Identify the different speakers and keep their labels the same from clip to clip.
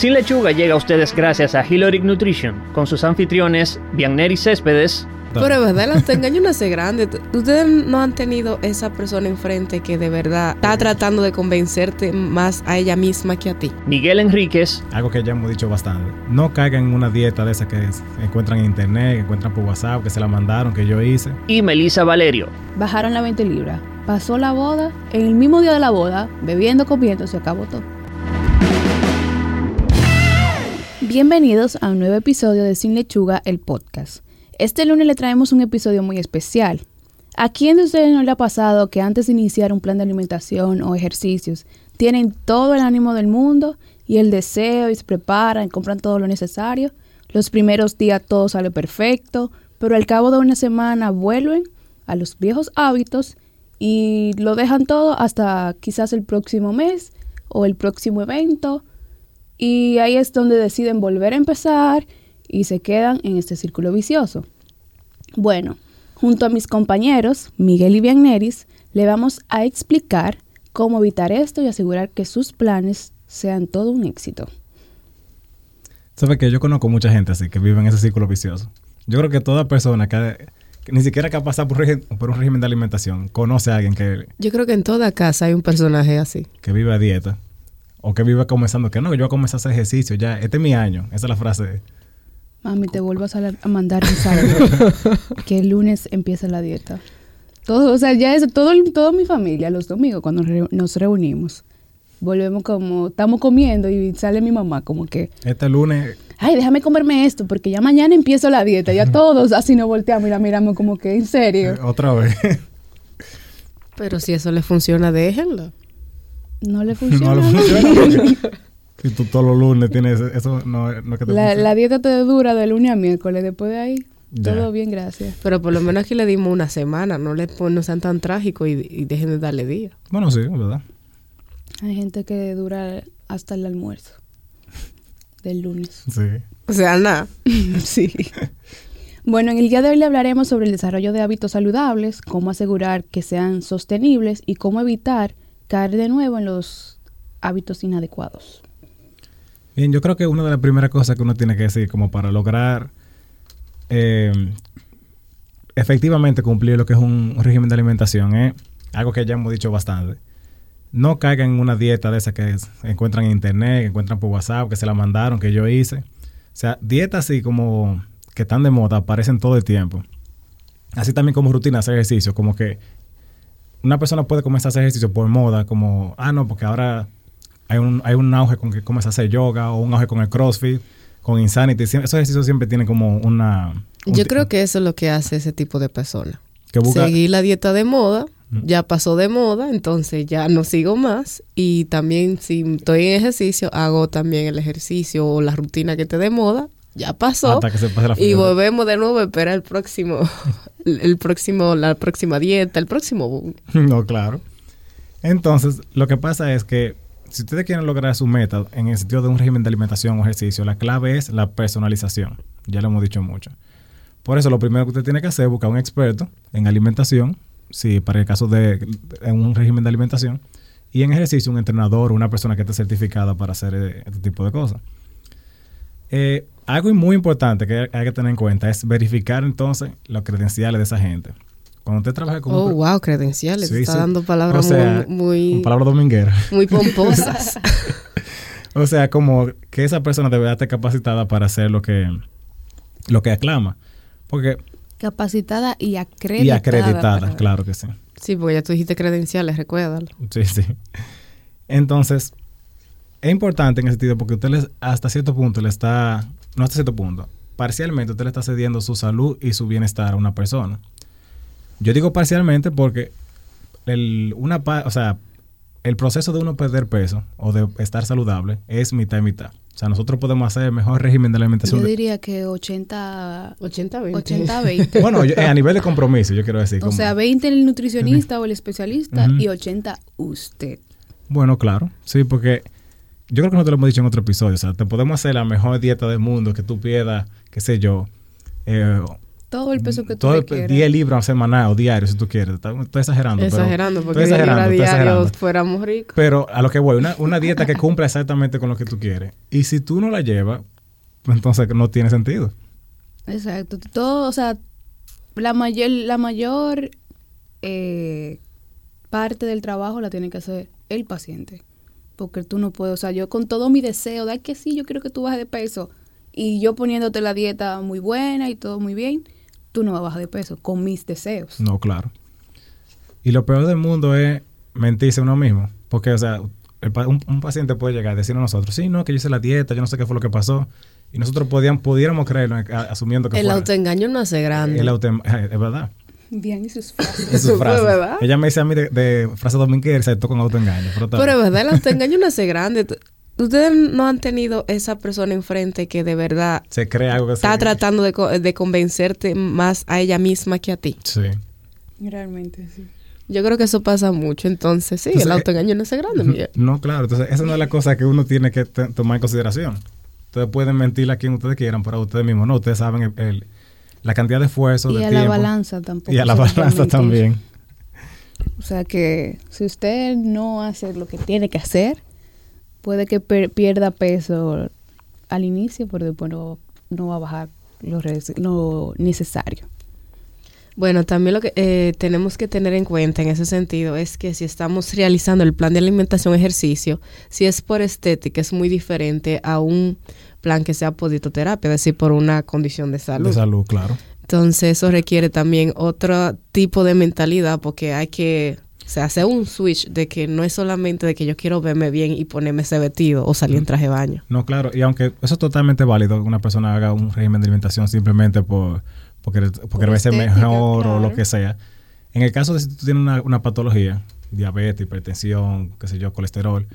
Speaker 1: Sin Lechuga llega a ustedes gracias a Hiloric Nutrition, con sus anfitriones Bianneri Céspedes.
Speaker 2: Pero es verdad, los engaños no hace grande. Ustedes no han tenido esa persona enfrente que de verdad está tratando de convencerte más a ella misma que a ti.
Speaker 1: Miguel Enríquez.
Speaker 3: Algo que ya hemos dicho bastante. No caigan en una dieta de esas que encuentran en internet, que encuentran por WhatsApp, que se la mandaron, que yo hice.
Speaker 1: Y Melissa Valerio.
Speaker 4: Bajaron la 20 libras. Pasó la boda. En el mismo día de la boda, bebiendo, comiendo, se acabó todo. Bienvenidos a un nuevo episodio de Sin Lechuga, el podcast. Este lunes le traemos un episodio muy especial. ¿A quién de ustedes no le ha pasado que antes de iniciar un plan de alimentación o ejercicios tienen todo el ánimo del mundo y el deseo y se preparan compran todo lo necesario? Los primeros días todo sale perfecto, pero al cabo de una semana vuelven a los viejos hábitos y lo dejan todo hasta quizás el próximo mes o el próximo evento y ahí es donde deciden volver a empezar y se quedan en este círculo vicioso. Bueno, junto a mis compañeros, Miguel y Bianneris, le vamos a explicar cómo evitar esto y asegurar que sus planes sean todo un éxito.
Speaker 3: ¿Sabes que Yo conozco mucha gente así que vive en ese círculo vicioso. Yo creo que toda persona que, ni siquiera que ha pasado por, por, un régimen de alimentación conoce a alguien que...
Speaker 2: Yo creo que en toda casa hay un personaje así.
Speaker 3: Que vive a dieta o que vive comenzando, que no, que yo voy a comenzar a hacer ejercicio, ya, este es mi año. Esa es la frase.
Speaker 4: Mami, te vuelvo a, mandar un saludo. que el lunes empieza la dieta. Todo, o sea, ya es todo, toda mi familia, los domingos, cuando nos reunimos, volvemos como, estamos comiendo y sale mi mamá como que...
Speaker 3: Este lunes...
Speaker 4: Ay, déjame comerme esto, porque ya mañana empiezo la dieta. Ya todos así nos volteamos y la miramos como que, ¿en serio?
Speaker 3: Otra vez.
Speaker 2: Pero si eso le funciona, déjenlo.
Speaker 4: No le funciona. No le funciona.
Speaker 3: si tú todos los lunes tienes eso, no, no es que te
Speaker 4: la, la, dieta te dura de lunes a miércoles. Después de ahí, todo bien, gracias.
Speaker 2: Pero por lo menos aquí le dimos una semana. No le no sean tan trágicos y, dejen de darle día.
Speaker 3: Bueno, sí, verdad.
Speaker 4: Hay gente que dura hasta el almuerzo del lunes.
Speaker 3: Sí.
Speaker 2: O sea, nada.
Speaker 4: sí. Bueno, en el día de hoy le hablaremos sobre el desarrollo de hábitos saludables, cómo asegurar que sean sostenibles y cómo evitar caer de nuevo en los hábitos inadecuados.
Speaker 3: Bien, yo creo que una de las primeras cosas que uno tiene que decir como para lograr eh, efectivamente cumplir lo que es un, régimen de alimentación es algo que ya hemos dicho bastante. No caigan en una dieta de esas que encuentran en internet, que encuentran por WhatsApp, que se la mandaron, que yo hice. O sea, dietas así como que están de moda, aparecen todo el tiempo. Así también como rutina hacer ejercicio, como que una persona puede comenzar a hacer ejercicio por moda, como, ah, no, porque ahora hay un, hay un auge con que comienza a hacer yoga o un auge con el CrossFit, con Insanity. Esos ejercicios siempre tienen como una...
Speaker 2: Yo creo que eso es lo que hace ese tipo de persona. Que Seguir la dieta de moda, ya pasó de moda, entonces ya no sigo más. Y también si estoy en ejercicio, hago también el ejercicio o la rutina que te de moda ya pasó. y volvemos de nuevo a esperar el próximo, el próximo, la próxima dieta, el próximo
Speaker 3: No, claro. Entonces, lo que pasa es que si ustedes quieren lograr su meta en el sentido de un régimen de alimentación o ejercicio, la clave es la personalización. Ya lo hemos dicho mucho. Por eso, lo primero que usted tiene que hacer es buscar un experto en alimentación, si para el caso de un régimen de alimentación, y en ejercicio un entrenador o una persona que esté certificada para hacer eh, este tipo de cosas. Eh, algo muy importante que hay que tener en cuenta es verificar entonces los credenciales de esa gente. Cuando usted trabaja con...
Speaker 2: Oh, wow, credenciales. está dando palabras muy...
Speaker 3: Palabras domingueras.
Speaker 2: Muy pomposas.
Speaker 3: o sea, como que esa persona debe estar capacitada para hacer lo que, lo que aclama. Porque...
Speaker 4: Capacitada y acreditada.
Speaker 3: Y acreditada, claro que sí.
Speaker 2: Sí, porque ya tú dijiste credenciales, recuérdalo.
Speaker 3: Sí, sí. Entonces, es importante en ese sentido porque usted hasta cierto punto le está, no hasta cierto punto, parcialmente usted le está cediendo su salud y su bienestar a una persona. Yo digo parcialmente porque el, una, o sea, el proceso de uno perder peso o de estar saludable es mitad y mitad. O sea, nosotros podemos hacer el mejor régimen de alimentación.
Speaker 4: Yo diría que 80...
Speaker 2: 80-20.
Speaker 4: 80-20.
Speaker 3: bueno, eh, a nivel de compromiso, yo quiero decir.
Speaker 4: O sea, 20 el nutricionista o el especialista y 80 usted.
Speaker 3: Bueno, claro. Sí, porque yo creo que nosotros lo hemos dicho en otro episodio, o sea, te podemos hacer la mejor dieta del mundo que tú pierdas, qué sé yo, eh,
Speaker 4: Todo el peso que tú
Speaker 3: todo
Speaker 4: quieras.
Speaker 3: 10 libras semanal o diario, si tú quieres. Estoy exagerando.
Speaker 2: Exagerando,
Speaker 3: pero,
Speaker 2: porque
Speaker 3: estoy exagerando,
Speaker 2: diario fuéramos ricos.
Speaker 3: Pero a lo que voy, una, una dieta que cumpla exactamente con lo que tú quieres. Y si tú no la llevas, entonces no tiene sentido.
Speaker 4: Exacto. Todo, o sea, la mayor, la mayor eh, parte del trabajo la tiene que hacer el paciente. Porque tú no puedes, o sea, yo con todo mi deseo, de que sí, yo quiero que tú bajes de peso, y yo poniéndote la dieta muy buena y todo muy bien, tú no vas a bajar de peso con mis deseos.
Speaker 3: No, claro. Y lo peor del mundo es mentirse uno mismo. Porque, o sea, un, paciente puede llegar a decirnos a nosotros, sí, no, que yo hice la dieta, yo no sé qué fue lo que pasó. Y nosotros podían, pudiéramos creerlo asumiendo que
Speaker 2: El autoengaño no hace grande.
Speaker 3: El autoengaño, es verdad.
Speaker 4: Bien, y sus frases.
Speaker 3: Es ¿verdad? Ella me dice a mí de, de frase dominguera se toca con autoengaño.
Speaker 2: Pero, pero es verdad, el autoengaño no hace grande. Ustedes no han tenido esa persona enfrente que de verdad
Speaker 3: se cree algo que
Speaker 2: está tratando de, de, convencerte más a ella misma que a ti.
Speaker 3: Sí.
Speaker 4: Realmente, sí.
Speaker 2: Yo creo que eso pasa mucho. Entonces, sí, el autoengaño no es grande, Miguel.
Speaker 3: No, claro. Entonces, esa no es la cosa que uno tiene que tomar en consideración. Ustedes pueden mentir a quien ustedes quieran, pero a ustedes mismos no. Ustedes saben el, la cantidad de esfuerzo, y de
Speaker 4: tiempo. Y a la balanza tampoco.
Speaker 3: Y a la balanza también.
Speaker 4: O sea que si usted no hace lo que tiene que hacer, puede que pierda peso al inicio, pero después no, va a bajar lo, lo necesario.
Speaker 2: Bueno, también lo que eh, tenemos que tener en cuenta en ese sentido es que si estamos realizando el plan de alimentación ejercicio, si es por estética, es muy diferente a un plan que sea por dietoterapia, es decir, por una condición de salud.
Speaker 3: De salud, claro.
Speaker 2: Entonces eso requiere también otro tipo de mentalidad porque hay que se hace un switch de que no es solamente de que yo quiero verme bien y ponerme ese vestido o salir en traje de baño.
Speaker 3: No, claro, y aunque eso es totalmente válido que una persona haga un régimen de alimentación simplemente por porque, porque verse mejor o lo que sea. En el caso de si tú tienes una, una patología, diabetes, hipertensión, qué sé yo, colesterol,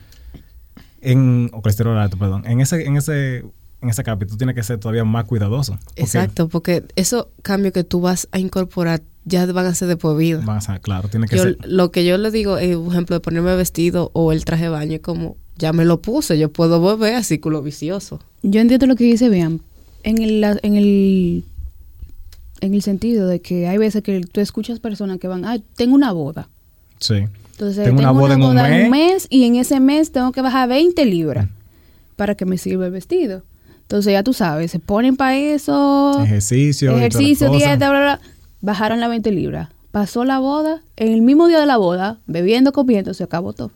Speaker 3: en, o colesterol alto, perdón, en ese, en ese en ese capítulo tú tienes que ser todavía más cuidadoso.
Speaker 2: Exacto, porque esos cambios que tú vas a incorporar ya van a ser de por vida.
Speaker 3: Van a ser, claro, tiene que ser.
Speaker 2: Lo que yo le digo, eh, por ejemplo, de ponerme vestido o el traje de baño, es como, ya me lo puse, yo puedo volver a círculo vicioso.
Speaker 4: Yo entiendo lo que dice bien. En el, en el en el sentido de que hay veces que tú escuchas personas que van, ay, tengo una boda.
Speaker 3: Sí.
Speaker 4: Entonces, tengo, una boda, en, un, mes. y en ese mes tengo que bajar 20 libras mm. para que me sirva el vestido. Entonces ya tú sabes, se ponen para eso.
Speaker 3: Ejercicio.
Speaker 4: Ejercicio, dieta, bla, bla, Bajaron las 20 libras. Pasó la boda, en el mismo día de la boda, bebiendo, comiendo, se acabó todo.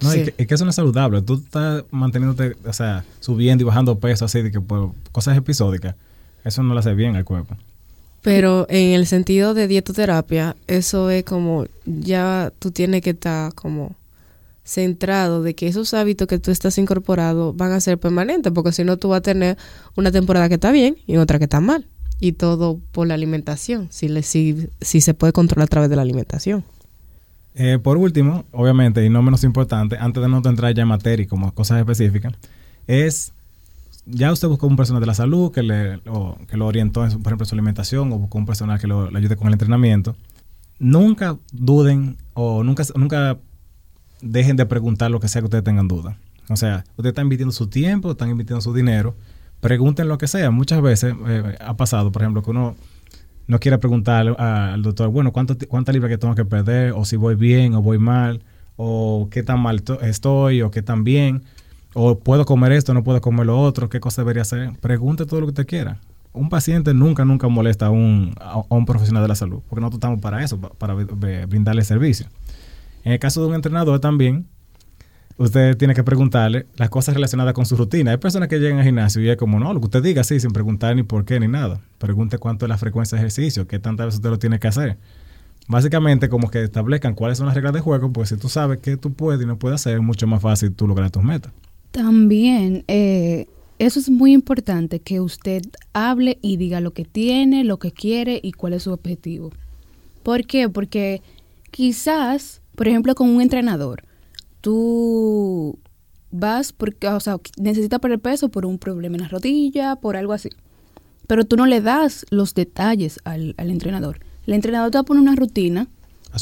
Speaker 3: No, es, que, eso no es saludable. Tú estás manteniéndote, o sea, subiendo y bajando peso así de que por cosas episódicas. Eso no le hace bien al cuerpo.
Speaker 2: Pero en el sentido de dietoterapia, eso es como ya tú tienes que estar como centrado de que esos hábitos que tú estás incorporado van a ser permanentes, porque si no tú vas a tener una temporada que está bien y otra que está mal. Y todo por la alimentación, si, le, si, si se puede controlar a través de la alimentación.
Speaker 3: Eh, por último, obviamente, y no menos importante, antes de no entrar ya en materia como cosas específicas, es ya usted buscó un personal de la salud que, le, que lo orientó, en por ejemplo, en su alimentación o buscó un personal que lo, le ayude con el entrenamiento. Nunca duden o nunca, nunca dejen de preguntar lo que sea que ustedes tengan duda. O sea, ustedes están invirtiendo su tiempo, están invirtiendo su dinero, pregunten lo que sea. Muchas veces eh, ha pasado, por ejemplo, que uno no quiere preguntar al doctor, bueno, ¿cuánto, ¿cuánta que tengo que perder? O si voy bien o voy mal, o qué tan mal estoy o qué tan bien, o puedo comer esto, no puedo comer lo otro, qué cosa debería hacer. Pregunte todo lo que usted quiera. Un paciente nunca, nunca molesta a un, a un profesional de la salud, porque nosotros estamos para eso, para brindarle servicio. En el caso de un entrenador también, usted tiene que preguntarle las cosas relacionadas con su rutina. Hay personas que llegan al gimnasio y es como, no, lo que usted diga, sí, sin preguntar ni por qué ni nada. Pregunte cuánto es la frecuencia de ejercicio, qué tantas veces usted lo tiene que hacer. Básicamente, como que establezcan cuáles son las reglas de juego, pues si tú sabes qué tú puedes y no puedes hacer, es mucho más fácil tú lograr tus metas.
Speaker 4: También, eh, eso es muy importante, que usted hable y diga lo que tiene, lo que quiere y cuál es su objetivo. ¿Por qué? Porque quizás por ejemplo, con un entrenador, tú vas porque, o sea, necesitas perder peso por un problema en la rodilla, por algo así. Pero tú no le das los detalles al, entrenador. El entrenador te va a poner una rutina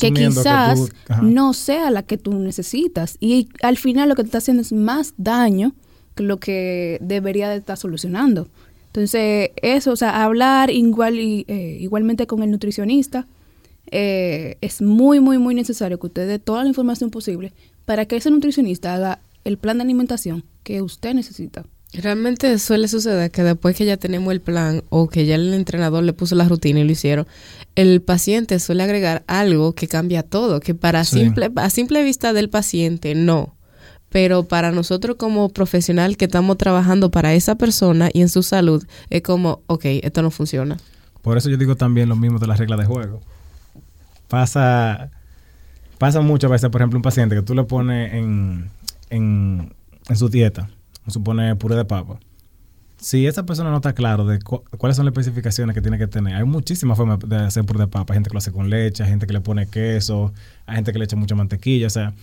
Speaker 4: que quizás no sea la que tú necesitas. Y al final lo que te está haciendo es más daño que lo que debería de estar solucionando. Entonces, eso, o sea, hablar igual y, eh, igualmente con el nutricionista, eh, es muy, muy, muy necesario que usted dé toda la información posible para que ese nutricionista haga el plan de alimentación que usted necesita.
Speaker 2: Realmente suele suceder que después que ya tenemos el plan o que ya el entrenador le puso la rutina y lo hicieron, el paciente suele agregar algo que cambia todo, que para simple, a simple vista del paciente no. Pero para nosotros como profesional que estamos trabajando para esa persona y en su salud, es como, ok, esto no funciona.
Speaker 3: Por eso yo digo también lo mismo de las reglas de juego. Pasa, pasa muchas veces, por ejemplo, un paciente que tú le pones en, en, en su dieta supone puré de papa. Si esa persona no está claro de cuáles son las especificaciones que tiene que tener, hay muchísimas formas de hacer puré de papa. Hay gente que lo hace con leche, hay gente que le pone queso, hay gente que le echa mucha mantequilla. O sea,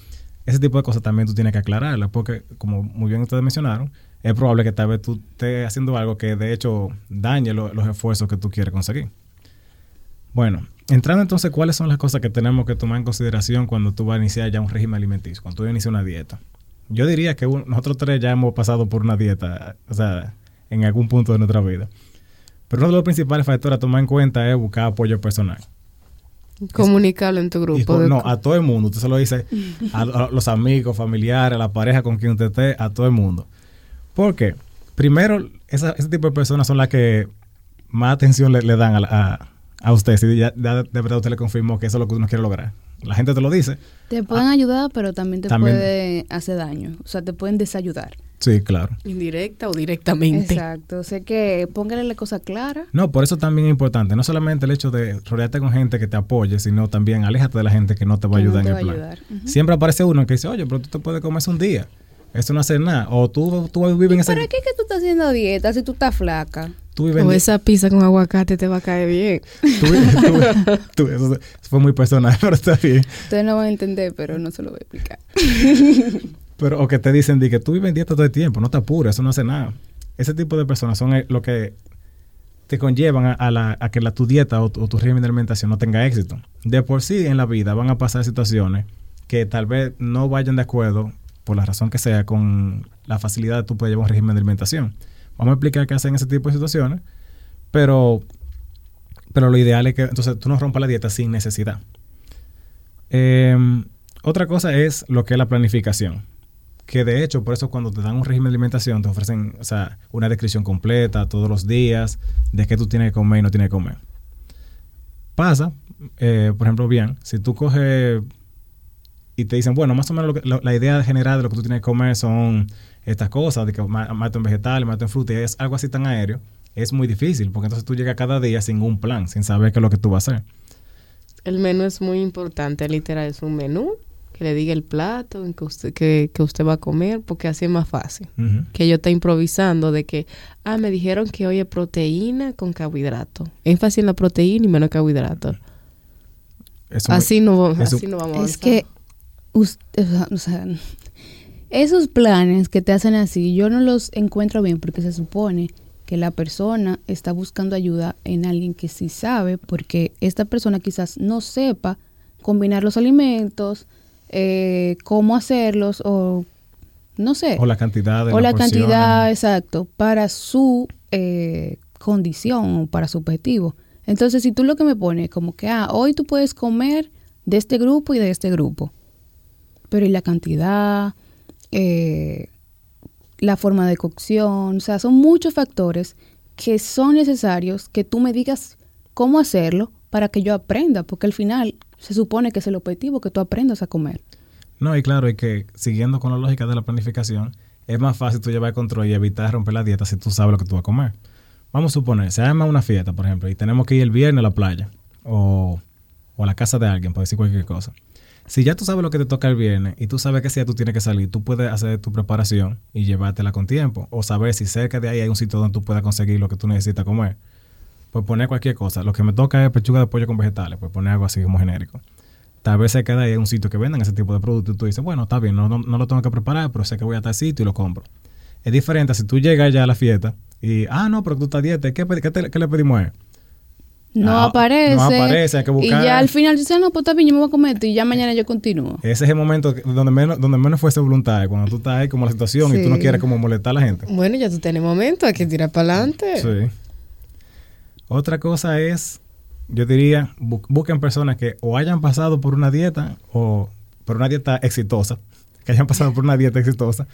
Speaker 3: ese tipo de cosas también tú tienes que aclararlas porque, como muy bien ustedes mencionaron, es probable que tal vez tú estés haciendo algo que de hecho dañe los esfuerzos que tú quieres conseguir. Bueno, entrando entonces, ¿cuáles son las cosas que tenemos que tomar en consideración cuando tú vas a iniciar ya un régimen alimenticio, cuando tú vas a una dieta? Yo diría que nosotros tres ya hemos pasado por una dieta, o sea, en algún punto de nuestra vida. Pero uno de los principales factores a tomar en cuenta es buscar apoyo personal.
Speaker 2: Comunicarlo en tu grupo.
Speaker 3: no, a todo el mundo. Usted se lo dice a, los amigos, familiares, a la pareja con quien usted esté, a todo el mundo. ¿Por qué? Primero, ese tipo de personas son las que más atención le, dan a, a, usted. Si ya, de verdad usted le confirmó que eso es lo que uno quiere lograr la gente te lo dice.
Speaker 4: Te pueden ah, ayudar, pero también te puede hacer daño. O sea, te pueden desayudar.
Speaker 3: Sí, claro.
Speaker 2: Indirecta o directamente.
Speaker 4: Exacto. O sea que póngale la cosa clara.
Speaker 3: No, por eso también es importante. No solamente el hecho de rodearte con gente que te apoye, sino también aléjate de la gente que no te va a ayudar en el plan. Siempre aparece uno que dice, oye, pero tú te puedes comer un día. Eso no hace nada. O tú, tú vives en ese...
Speaker 4: ¿Para qué que tú estás haciendo dieta si tú estás flaca?
Speaker 2: O esa pizza con aguacate te va a caer bien.
Speaker 3: eso fue muy personal, pero está bien.
Speaker 4: Ustedes no van a entender, pero no se lo voy a explicar.
Speaker 3: pero, o que te dicen que tú vives en dieta todo el tiempo, no te apures, eso no hace nada. Ese tipo de personas son lo que te conllevan a, la, a que la, tu dieta o, tu régimen de alimentación no tenga éxito. De por sí en la vida van a pasar situaciones que tal vez no vayan de acuerdo, por la razón que sea, con la facilidad de tú puedes llevar un régimen de alimentación. Vamos a explicar qué hacen ese tipo de situaciones, pero, pero lo ideal es que entonces tú no rompas la dieta sin necesidad. Em, otra cosa es lo que es la planificación. Que de hecho, por eso cuando te dan un régimen de alimentación, te ofrecen o sea, una descripción completa todos los días de qué tú tienes que comer y no tienes que comer. Pasa, eh, por ejemplo, bien, si tú coges y te dicen, bueno, más o menos la idea general de lo que tú tienes que comer son estas cosas, de que mato en vegetales, mato en fruta, y es algo así tan aéreo, es muy difícil, porque entonces tú llegas cada día sin un plan, sin saber qué es lo que tú vas a hacer.
Speaker 2: El menú es muy importante, literal, es un menú que le diga el plato que usted, que, usted va a comer, porque así es más fácil. Que yo esté improvisando de que, ah, me dijeron que hoy es proteína con carbohidrato. Énfasis en la proteína y menos carbohidrato. así, no, así no vamos a
Speaker 4: Es que, usted, o sea, esos planes que te hacen así, yo no los encuentro bien porque se supone que la persona está buscando ayuda en alguien que sí sabe, porque esta persona quizás no sepa combinar los alimentos, eh, cómo hacerlos o no sé.
Speaker 3: O la cantidad de
Speaker 4: O la, cantidad, exacto, para su eh, condición o para su objetivo. Entonces, si tú lo que me pones como que, ah, hoy tú puedes comer de este grupo y de este grupo, pero ¿y la cantidad? Eh, la forma de cocción, o sea, son muchos factores que son necesarios que tú me digas cómo hacerlo para que yo aprenda, porque al final se supone que es el objetivo que tú aprendas a comer.
Speaker 3: No, y claro, y que siguiendo con la lógica de la planificación, es más fácil tú llevar el control y evitar romper la dieta si tú sabes lo que tú vas a comer. Vamos a suponer, se llama una fiesta, por ejemplo, y tenemos que ir el viernes a la playa o, o a la casa de alguien, por decir cualquier cosa. Si ya tú sabes lo que te toca el viernes y tú sabes que si ya tú tienes que salir, tú puedes hacer tu preparación y llevártela con tiempo. O saber si cerca de ahí hay un sitio donde tú puedas conseguir lo que tú necesitas comer. Pues poner cualquier cosa. Lo que me toca es pechuga de pollo con vegetales. Pues poner algo así como genérico. Tal vez cerca de ahí hay un sitio que vendan ese tipo de productos y tú dices, bueno, está bien, no, lo tengo que preparar, pero sé que voy a tal sitio y lo compro. Es diferente si tú llegas ya a la fiesta y, ah, no, pero tú estás dieta, ¿qué, qué, le pedimos a él?
Speaker 4: No
Speaker 3: Ah,
Speaker 4: aparece.
Speaker 3: no aparece, hay que
Speaker 4: Y
Speaker 3: buscar.
Speaker 4: ya al final dice, no, pues está bien, yo me voy a comer esto y ya mañana yo continúo.
Speaker 3: Ese es el momento donde menos, donde menos fuese voluntad, cuando tú estás ahí como la situación y tú no quieres como molestar a la gente.
Speaker 2: Bueno, ya tú tienes momento, hay que tirar para adelante.
Speaker 3: Sí. Otra cosa es, yo diría, bu- busquen personas que o hayan pasado por una dieta o por una dieta exitosa, que hayan pasado por una dieta exitosa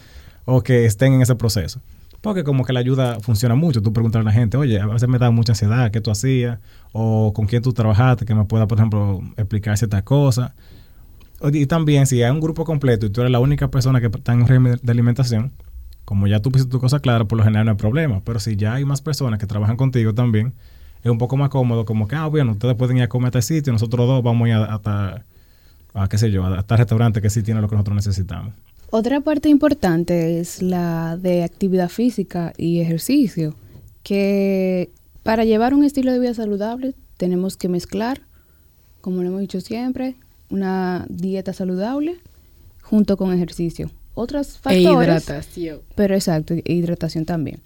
Speaker 3: o que estén en ese proceso. Porque como que la ayuda funciona mucho. Tú preguntas a la gente, oye, a veces me da mucha ansiedad, ¿qué tú hacías? O con quién tú trabajaste, que me pueda, por ejemplo, explicar ciertas cosas. Y también, si hay un grupo completo y tú eres la única persona que está en régimen de alimentación, como ya tú pusiste tu cosa clara, por lo general no hay problema. Pero si ya hay más personas que trabajan contigo también, es un poco más cómodo, como que, ah, bueno, ustedes pueden ir a comer a este sitio, nosotros dos vamos a ir a, a, qué sé yo, a, a tal restaurante que sí tiene lo que nosotros necesitamos.
Speaker 4: Otra parte importante es la de actividad física y ejercicio, que para llevar un estilo de vida saludable tenemos que mezclar, como lo hemos dicho siempre, una dieta saludable junto con ejercicio. Otros
Speaker 2: E
Speaker 4: factores,
Speaker 2: hidratación.
Speaker 4: pero exacto, e hidratación también.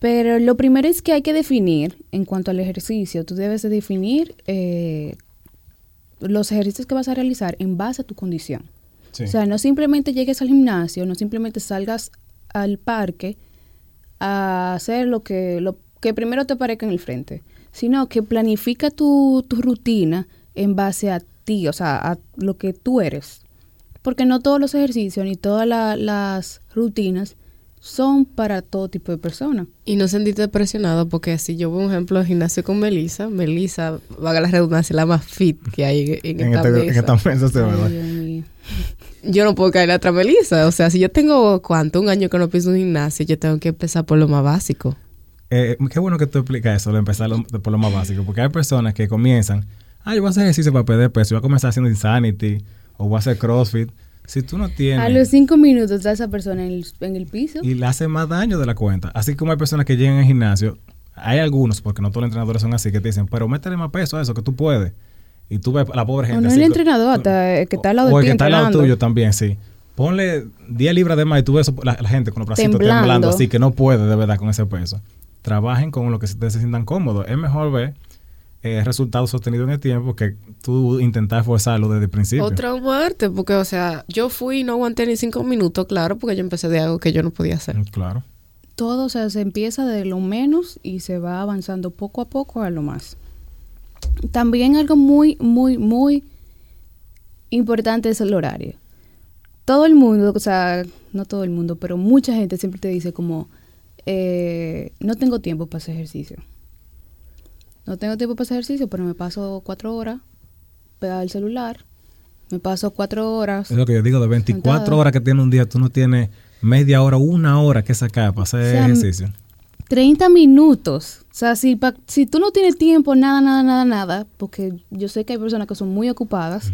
Speaker 4: Pero lo primero es que hay que definir, en cuanto al ejercicio, tú debes de definir eh, los ejercicios que vas a realizar en base a tu condición. O sea, no simplemente llegues al gimnasio, no simplemente salgas al parque a hacer lo que, lo que primero te parezca en el frente, sino que planifica tu, tu rutina en base a ti, o sea, a lo que tú eres. Porque no todos los ejercicios ni todas la- las rutinas son para todo tipo de personas.
Speaker 2: Y no sentirte presionado porque si yo veo un ejemplo de gimnasio con Melissa, Melissa, vaga la redundancia, la más fit que hay en, en
Speaker 3: en,
Speaker 2: esta
Speaker 3: este, en
Speaker 2: mesa.
Speaker 3: esta mesa se
Speaker 4: Ay.
Speaker 2: Yo no puedo caer atrás Melissa. O sea, si yo tengo, ¿cuánto? Un año que no pienso en un gimnasio, yo tengo que empezar por lo más básico.
Speaker 3: Eh, qué bueno que tú explicas eso, empezar lo- de por lo más básico, porque hay personas que comienzan, ah, yo voy a hacer ejercicio para perder peso, yo voy a comenzar haciendo Insanity o voy a hacer CrossFit. Si tú no tienes...
Speaker 4: A los cinco minutos está esa persona en el, en el piso.
Speaker 3: y le hace más daño de la cuenta. Así como hay personas que llegan al gimnasio, hay algunos, porque no todos los entrenadores son así, que te dicen, pero métele más peso a eso, que tú puedes. Y tú ves a la pobre
Speaker 4: O
Speaker 3: gente.
Speaker 4: no
Speaker 3: así
Speaker 4: el entrenador, hasta el que está al lado
Speaker 3: o
Speaker 4: de
Speaker 3: el
Speaker 4: ti
Speaker 3: que está al lado tuyo también, sí. Ponle 10 libras de más y tú ves la, la gente con los bracitos
Speaker 4: Temblando.
Speaker 3: temblando. así que no puede de verdad con ese peso. Trabajen con lo que ustedes se sientan cómodos. Es mejor ver eh, resultados sostenidos en el tiempo que tú intentar forzarlo desde el principio.
Speaker 2: Otra muerte, porque, o sea, yo fui y no aguanté ni cinco minutos, claro, porque yo empecé de algo que yo no podía hacer.
Speaker 3: Mm, Claro.
Speaker 4: Todo, o sea, se empieza de lo menos y se va avanzando poco a poco a lo más. También algo muy, muy, muy importante es el horario. Todo el mundo, o sea, no todo el mundo, pero mucha gente siempre te dice como, eh, no tengo tiempo para hacer ejercicio. No tengo tiempo para hacer ejercicio, pero me paso cuatro horas pegada al celular. Me paso cuatro horas.
Speaker 3: Es lo que yo digo, de 24
Speaker 4: Sentada.
Speaker 3: horas que tiene un día, tú no tienes media hora, una hora que sacar para hacer
Speaker 4: O sea,
Speaker 3: ejercicio.
Speaker 4: 30 minutos. O sea, si, pa- si tú no tienes tiempo, nada, nada, nada, nada, porque yo sé que hay personas que son muy ocupadas,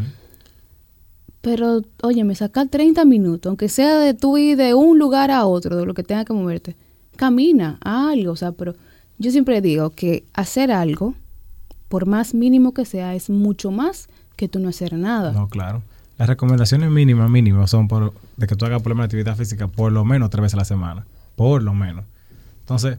Speaker 4: pero oye, me saca 30 minutos, aunque sea de tú ir de un lugar a otro, de lo que tenga que moverte. Camina, algo, o sea, pero yo siempre digo que hacer algo, por más mínimo que sea, es mucho más que tú no hacer nada.
Speaker 3: No, claro. Las recomendaciones mínimas, mínimas, son por, de que tú hagas lo menos actividad física por lo menos tres veces a la semana. Por lo menos. Entonces,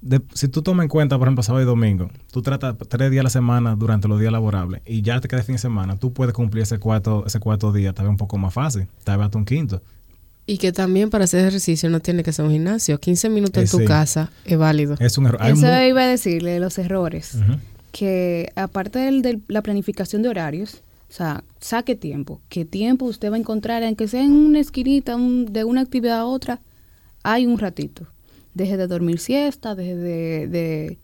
Speaker 3: de- si tú tomas en cuenta, por ejemplo, sábado y domingo, tú tratas tres días a la semana durante los días laborables y ya te queda fin de semana, tú puedes cumplir ese cuarto, ese cuarto día, tal vez un poco más fácil, tal vez hasta un quinto.
Speaker 2: Y que también para hacer ejercicio no tiene que ser un gimnasio. 15 minutos
Speaker 3: Eh,
Speaker 2: en tu
Speaker 3: sí.
Speaker 2: casa es válido.
Speaker 3: Es un error.
Speaker 4: Eso iba a decirle de los errores. Que aparte del- de la planificación de horarios, o sea, saque tiempo. ¿Qué tiempo usted va a encontrar, aunque sea en una esquinita, un- de una actividad a otra? Hay un ratito. Deje de dormir siesta, deje de... de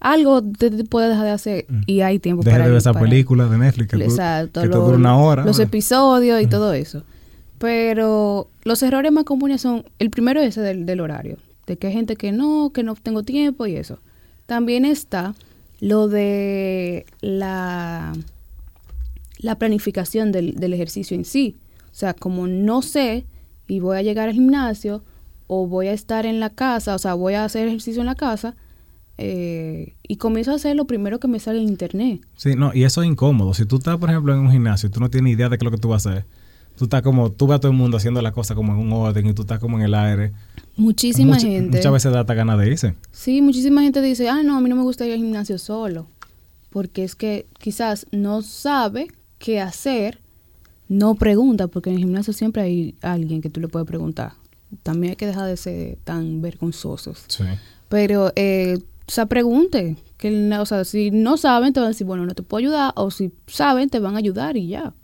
Speaker 4: algo te, te puede dejar de hacer y hay tiempo
Speaker 3: Deja
Speaker 4: para
Speaker 3: de ver esa
Speaker 4: para-
Speaker 3: película de Netflix que,
Speaker 4: Exacto,
Speaker 3: que te dura una hora.
Speaker 4: Los episodios y todo eso. Pero los errores más comunes son, el primero es ese del, horario, de que hay gente que no, que no tengo tiempo y eso. También está lo de la, la planificación del, del ejercicio en sí. O sea, como no sé y voy a llegar al gimnasio o voy a estar en la casa, o sea, voy a hacer ejercicio en la casa eh, y comienzo a hacer lo primero que me sale en internet.
Speaker 3: Sí, no, y eso es incómodo. Si tú estás, por ejemplo, en un gimnasio y tú no tienes idea de qué es lo que tú vas a hacer, tú estás como, tú ves a todo el mundo haciendo las cosas como en un orden y tú estás como en el aire.
Speaker 4: Muchísima gente.
Speaker 3: Muchas veces data ganas de irse.
Speaker 4: Sí, muchísima gente dice, ah, no, a mí no me gusta ir al gimnasio solo. Porque es que quizás no sabe qué hacer, no pregunta, porque en el gimnasio siempre hay alguien que tú le puedes preguntar. También hay que dejar de ser tan vergonzosos.
Speaker 3: Sí.
Speaker 4: Pero, eh, o sea, pregunte. Que, o sea, si no saben, te van a decir, bueno, no te puedo ayudar. O si saben, te van a ayudar y ya.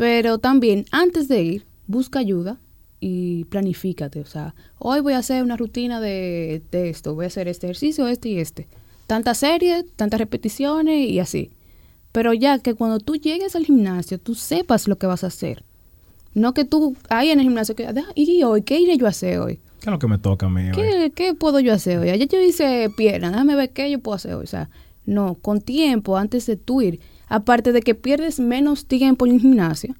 Speaker 4: Pero también, antes de ir, busca ayuda y planifícate. O sea, hoy voy a hacer una rutina de, de esto, voy a hacer este ejercicio, este y este. Tantas series, tantas repeticiones y así. Pero ya que cuando tú llegues al gimnasio, tú sepas lo que vas a hacer. No que tú ahí en el gimnasio, que, ¿y hoy? ¿Qué iré yo a hacer hoy?
Speaker 3: ¿Qué es lo que me toca a mí
Speaker 4: ¿Qué, ¿Qué puedo yo hacer hoy? Ayer yo hice pierna, déjame ver qué yo puedo hacer hoy. O sea, no, con tiempo, antes de tú ir. Aparte de que pierdes menos tiempo en el gimnasio,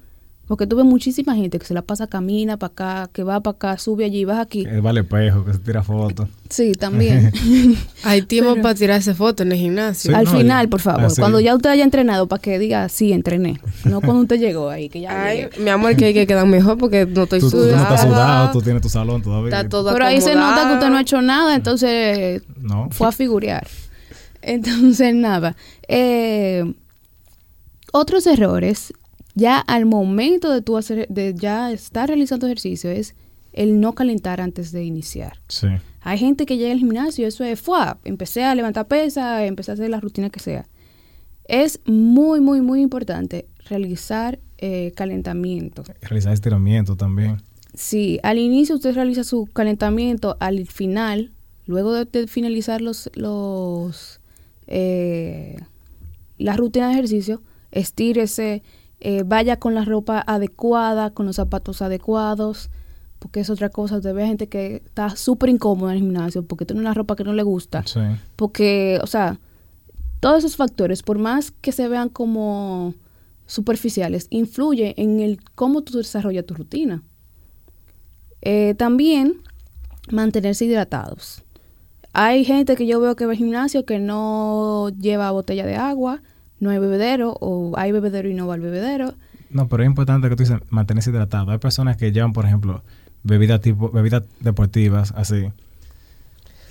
Speaker 4: porque tuve muchísima gente que se la pasa, camina para acá, que va para acá, sube allí, vas aquí.
Speaker 3: Vale espejo, que se tira fotos.
Speaker 4: Sí, también.
Speaker 2: Hay tiempo para tirarse fotos en el gimnasio.
Speaker 4: Al final, por favor, cuando ya usted haya entrenado, para que diga, sí, entrené. No cuando usted llegó ahí, que ya
Speaker 2: Ay, mi amor, que hay que quedar mejor porque no estoy
Speaker 3: sudado. Tú no estás sudado, tú tienes tu salón todavía.
Speaker 4: Está todo Pero ahí se nota que usted no ha hecho nada, entonces no. fue a figurear. Entonces, nada. Eh, otros errores ya al momento de tú hacer, de ya estar realizando ejercicio es el no calentar antes de iniciar.
Speaker 3: Sí.
Speaker 4: Hay gente que llega al gimnasio, eso es, fue, empecé a levantar pesa, empecé a hacer la rutina que sea. Es muy, muy, muy importante realizar eh, calentamiento.
Speaker 3: Realizar estiramiento también.
Speaker 4: Sí, al inicio usted realiza su calentamiento, al final, luego de, finalizar los, los eh, la rutina de ejercicio, estírese, eh, vaya con la ropa adecuada, con los zapatos adecuados, porque es otra cosa. Usted ve gente que está súper incómoda en el gimnasio porque tiene una ropa que no le gusta. Porque, o sea, todos esos factores, por más que se vean como superficiales, influye en el cómo tú desarrollas tu rutina. Eh, también mantenerse hidratados. Hay gente que yo veo que va al gimnasio que no lleva botella de agua, no hay bebedero o hay bebedero y no va al bebedero.
Speaker 3: No, pero es importante que tú dices mantenerse hidratado. Hay personas que llevan, por ejemplo, bebidas tipo bebidas deportivas así.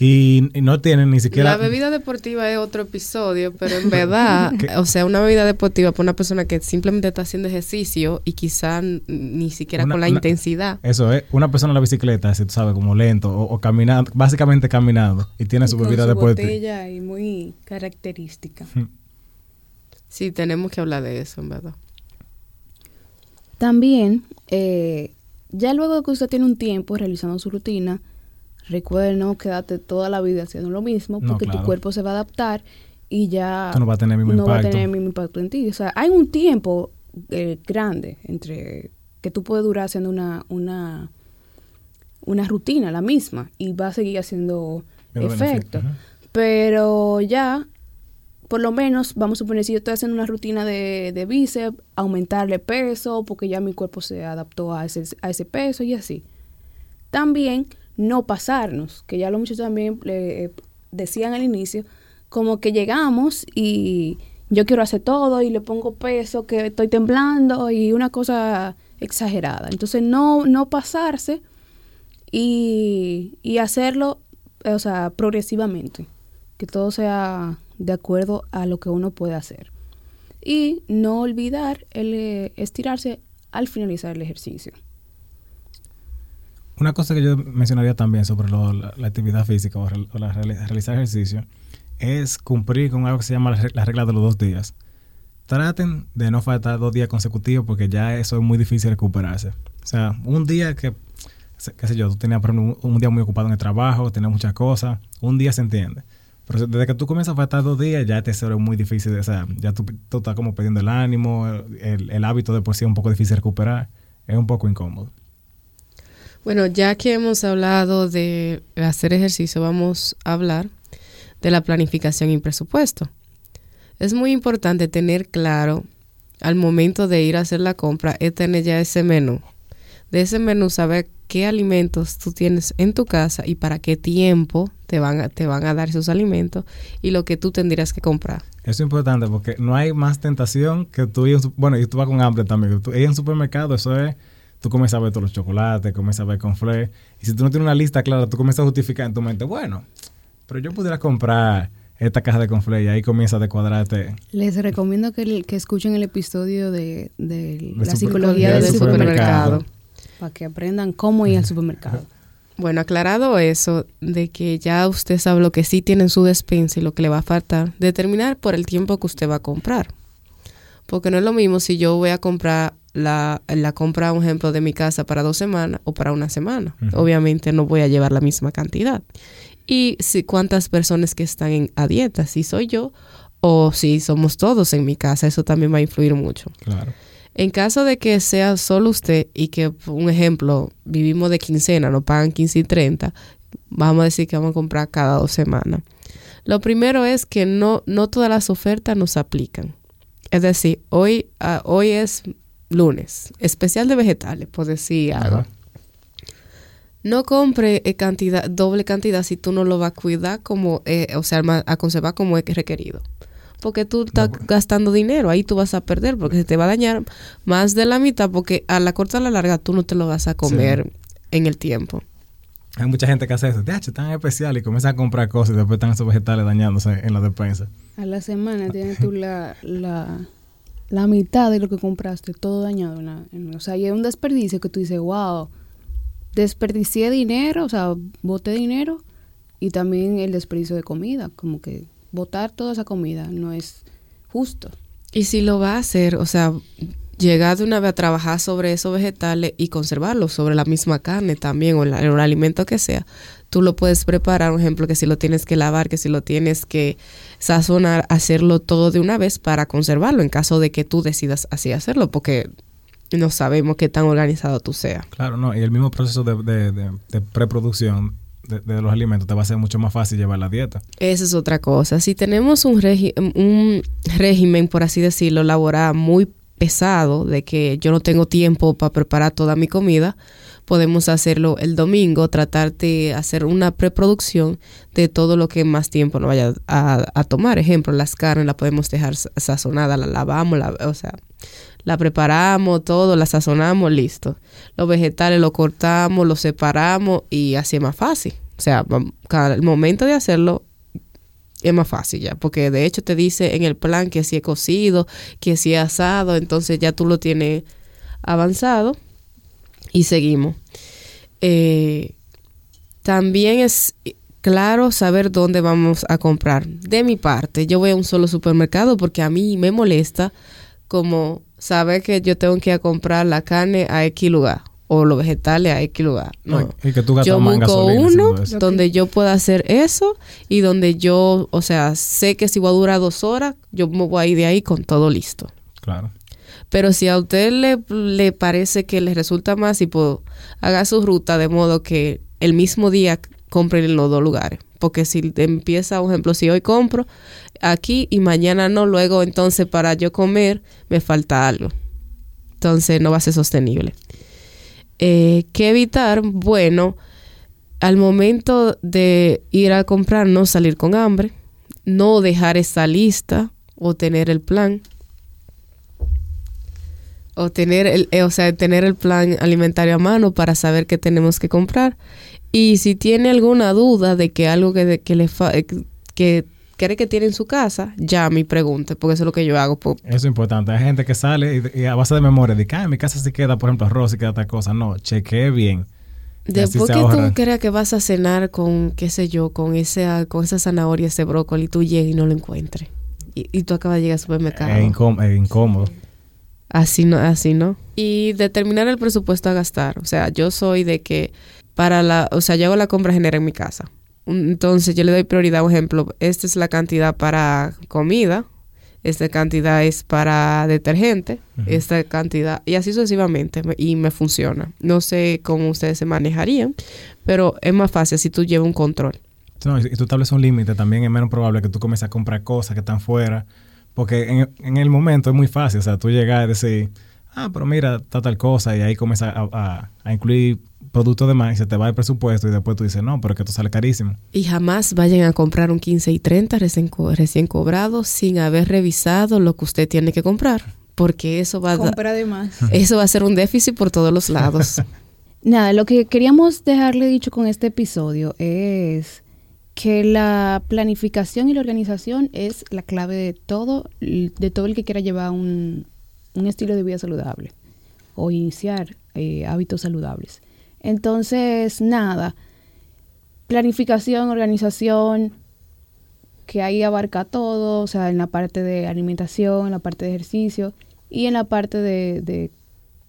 Speaker 3: Y, no tienen ni siquiera...
Speaker 2: La bebida deportiva es otro episodio, pero en verdad, o sea, una bebida deportiva para una persona que simplemente está haciendo ejercicio y quizá ni siquiera con la intensidad.
Speaker 3: Eso es, una persona en la bicicleta, si tú sabes, como lento o, caminando, básicamente caminando, y tiene su bebida su deportiva.
Speaker 4: botella y muy característica.
Speaker 2: Sí, tenemos que hablar de eso, en verdad.
Speaker 4: También, eh, ya luego de que usted tiene un tiempo realizando su rutina, recuerde no quedarte toda la vida haciendo lo mismo, porque tu cuerpo se va a adaptar y ya
Speaker 3: no va a tener el mismo
Speaker 4: no
Speaker 3: impacto.
Speaker 4: va a tener el mismo impacto en ti. O sea, hay un tiempo eh, grande entre que tú puedes durar haciendo una, una, una rutina, la misma, y va a seguir haciendo efecto. Pero ya por lo menos, vamos a suponer, si yo estoy haciendo una rutina de, de bíceps, aumentarle peso, porque ya mi cuerpo se adaptó a ese, a ese peso y así. También no pasarnos, que ya lo muchos también eh, decían al inicio, como que llegamos y yo quiero hacer todo y le pongo peso, que estoy temblando y una cosa exagerada. Entonces, no, no pasarse y, y hacerlo, o sea, progresivamente, que todo sea de acuerdo a lo que uno puede hacer. Y no olvidar el eh, estirarse al finalizar el ejercicio.
Speaker 3: Una cosa que yo mencionaría también sobre la, actividad física o, la, realizar ejercicio es cumplir con algo que se llama la, regla de los dos días. Traten de no faltar dos días consecutivos porque ya eso es muy difícil recuperarse. O sea, un día que, qué sé yo, tú tenías un, un día muy ocupado en el trabajo, tenías muchas cosas, un día se entiende. Pero desde que tú comienzas a faltar dos días, ya te es muy difícil. O sea, ya tú, estás como perdiendo el ánimo, el, hábito de por sí es un poco difícil de recuperar. Es un poco incómodo.
Speaker 2: Bueno, ya que hemos hablado de hacer ejercicio, vamos a hablar de la planificación y presupuesto. Es muy importante tener claro al momento de ir a hacer la compra, es tener ya ese menú. De ese menú saber qué alimentos tú tienes en tu casa y para qué tiempo te van a, te van a dar esos alimentos y lo que tú tendrías que comprar.
Speaker 3: Eso es importante porque no hay más tentación que tú ir, bueno, y tú vas con hambre también, tú ir en supermercado, eso es tú comienzas a ver todos los chocolates, comienzas a ver con. Y si tú no tienes una lista clara, tú comienzas a justificar en tu mente, bueno, pero yo pudiera comprar esta caja de confle y ahí comienza a cuadrarte.
Speaker 4: Les recomiendo que, que escuchen el episodio de, la psicología del, supermercado, para que aprendan cómo ir al supermercado.
Speaker 2: Bueno, aclarado eso, de que ya usted sabe lo que sí tiene en su despensa y lo que le va a faltar, determinar por el tiempo que usted va a comprar. Porque no es lo mismo si yo voy a comprar la, la compra, un ejemplo, de mi casa para dos semanas o para una semana. Obviamente no voy a llevar la misma cantidad. Y si cuántas personas que están en, a dieta, si soy yo o si somos todos en mi casa, eso también va a influir mucho.
Speaker 3: Claro.
Speaker 2: En caso de que sea solo usted y que, un ejemplo, vivimos de quincena, nos pagan 15 y 30, vamos a decir que vamos a comprar cada dos semanas. Lo primero es que no, no todas las ofertas nos aplican. Es decir, hoy, ah, hoy es lunes, especial de vegetales, por decir algo. No compre eh, cantidad, doble cantidad si tú no lo vas a cuidar como, eh, o sea, a conservar como es requerido porque tú estás gastando dinero, ahí tú vas a perder porque se te va a dañar más de la mitad porque a la corta a la larga tú no te lo vas a comer en el tiempo.
Speaker 3: Hay mucha gente que hace eso, es tan especial y comienza a comprar cosas y después están esos vegetales dañándose en la despensa.
Speaker 4: A la semana tienes tú la, la, la, mitad de lo que compraste, todo dañado. o sea, y es un desperdicio que tú dices, wow, desperdicié dinero, o sea, boté dinero y también el desperdicio de comida, como que botar toda esa comida no es justo.
Speaker 2: Y si lo va a hacer, o sea, llegar de una vez a trabajar sobre esos vegetales y conservarlos sobre la misma carne también o el, alimento que sea, tú lo puedes preparar, un ejemplo, que si lo tienes que lavar, que si lo tienes que sazonar, hacerlo todo de una vez para conservarlo en caso de que tú decidas así hacerlo, porque no sabemos qué tan organizado tú seas.
Speaker 3: Claro, no, y el mismo proceso de, de preproducción de, los alimentos, te va a ser mucho más fácil llevar la dieta.
Speaker 2: Esa es otra cosa. Si tenemos un, un régimen, por así decirlo, laboral muy pesado, de que yo no tengo tiempo para preparar toda mi comida, podemos hacerlo el domingo, tratar de hacer una preproducción de todo lo que más tiempo nos vaya a, tomar. Ejemplo, las carnes las podemos dejar sazonadas, la lavamos, la, o sea, la preparamos, todo, la sazonamos, listo. Los vegetales los cortamos, los separamos y así es más fácil. O sea, el momento de hacerlo es más fácil ya, porque de hecho te dice en el plan que si es cocido, que si es asado, entonces ya tú lo tienes avanzado y seguimos. Eh, también es claro saber dónde vamos a comprar. De mi parte, yo voy a un solo supermercado porque a mí me molesta como saber que yo tengo que ir a comprar la carne a X lugar o los vegetales a X lugar. No.
Speaker 3: Y que tú
Speaker 2: yo busco uno donde yo pueda hacer eso y donde yo, o sea, sé que si voy a durar dos horas, yo me voy a ir de ahí con todo listo.
Speaker 3: Claro.
Speaker 2: Pero si a usted le, le parece que le resulta más, y puedo, haga su ruta de modo que el mismo día compren en los dos lugares. Porque si empieza, por ejemplo, si hoy compro aquí y mañana no, luego entonces para yo comer me falta algo. Entonces no va a ser sostenible. Eh, ¿Qué evitar? Bueno, al momento de ir a comprar, no salir con hambre, no dejar esa lista o tener el plan. O tener el, eh, o sea, tener el plan alimentario a mano para saber qué tenemos que comprar. Y si tiene alguna duda de que algo que, que le eh, que cree que tiene en su casa, ya me pregunte, porque eso es lo que yo hago.
Speaker 3: Eso es importante. Hay gente que sale y, a base de memoria, dice, ah, en mi casa se queda, por ejemplo, arroz y queda tal cosa. No, chequee bien.
Speaker 2: Después que tú creas que vas a cenar con, qué sé yo, con ese, con esa zanahoria, ese brócoli, tú llegas y no lo encuentres. Y, tú acabas de llegar al supermercado.
Speaker 3: Es, incómodo.
Speaker 2: Así no, así no. Y determinar el presupuesto a gastar. O sea, yo soy de que para la, o sea, yo hago la compra general en mi casa. Entonces yo le doy prioridad, por ejemplo, esta es la cantidad para comida, esta cantidad es para detergente, esta cantidad, y así sucesivamente, y me funciona. No sé cómo ustedes se manejarían, pero es más fácil si tú llevas un control.
Speaker 3: No, y tú estableces un límite, también es menos probable que tú comiences a comprar cosas que están fuera, porque en, el momento es muy fácil, o sea, tú llegas a decir, ah, pero mira, está tal cosa, y ahí comienzas a, a incluir producto de más y se te va el presupuesto y después tú dices, no, pero que esto sale carísimo.
Speaker 2: Y jamás vayan a comprar un 15 y 30 recién, recién cobrado sin haber revisado lo que usted tiene que comprar. porque eso va,
Speaker 4: Compra de más.
Speaker 2: eso va a ser un déficit por todos los lados.
Speaker 4: Nada, lo que queríamos dejarle dicho con este episodio es que la planificación y la organización es la clave de todo, de todo el que quiera llevar un, estilo de vida saludable o iniciar eh, hábitos saludables. Entonces, nada, planificación, organización, que ahí abarca todo, o sea, en la parte de alimentación, en la parte de ejercicio y en la parte de,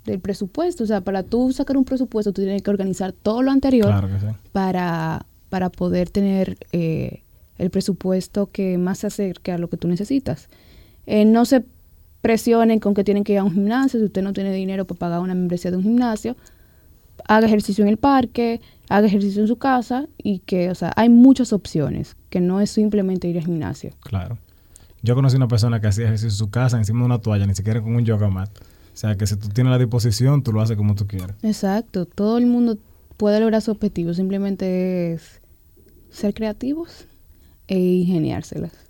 Speaker 4: del presupuesto. O sea, para tú sacar un presupuesto, tú tienes que organizar todo lo anterior para, para poder tener eh, el presupuesto que más se acerque a lo que tú necesitas. Eh, no se presionen con que tienen que ir a un gimnasio, si usted no tiene dinero para pagar una membresía de un gimnasio, haga ejercicio en el parque, haga ejercicio en su casa y que, o sea, hay muchas opciones, que no es simplemente ir al gimnasio.
Speaker 3: Claro. Yo conocí una persona que hacía ejercicio en su casa encima de una toalla, ni siquiera con un yoga mat. O sea, que si tú tienes la disposición, tú lo haces como tú quieras.
Speaker 4: Exacto. Todo el mundo puede lograr su objetivo. Simplemente es ser creativos e ingeniárselas.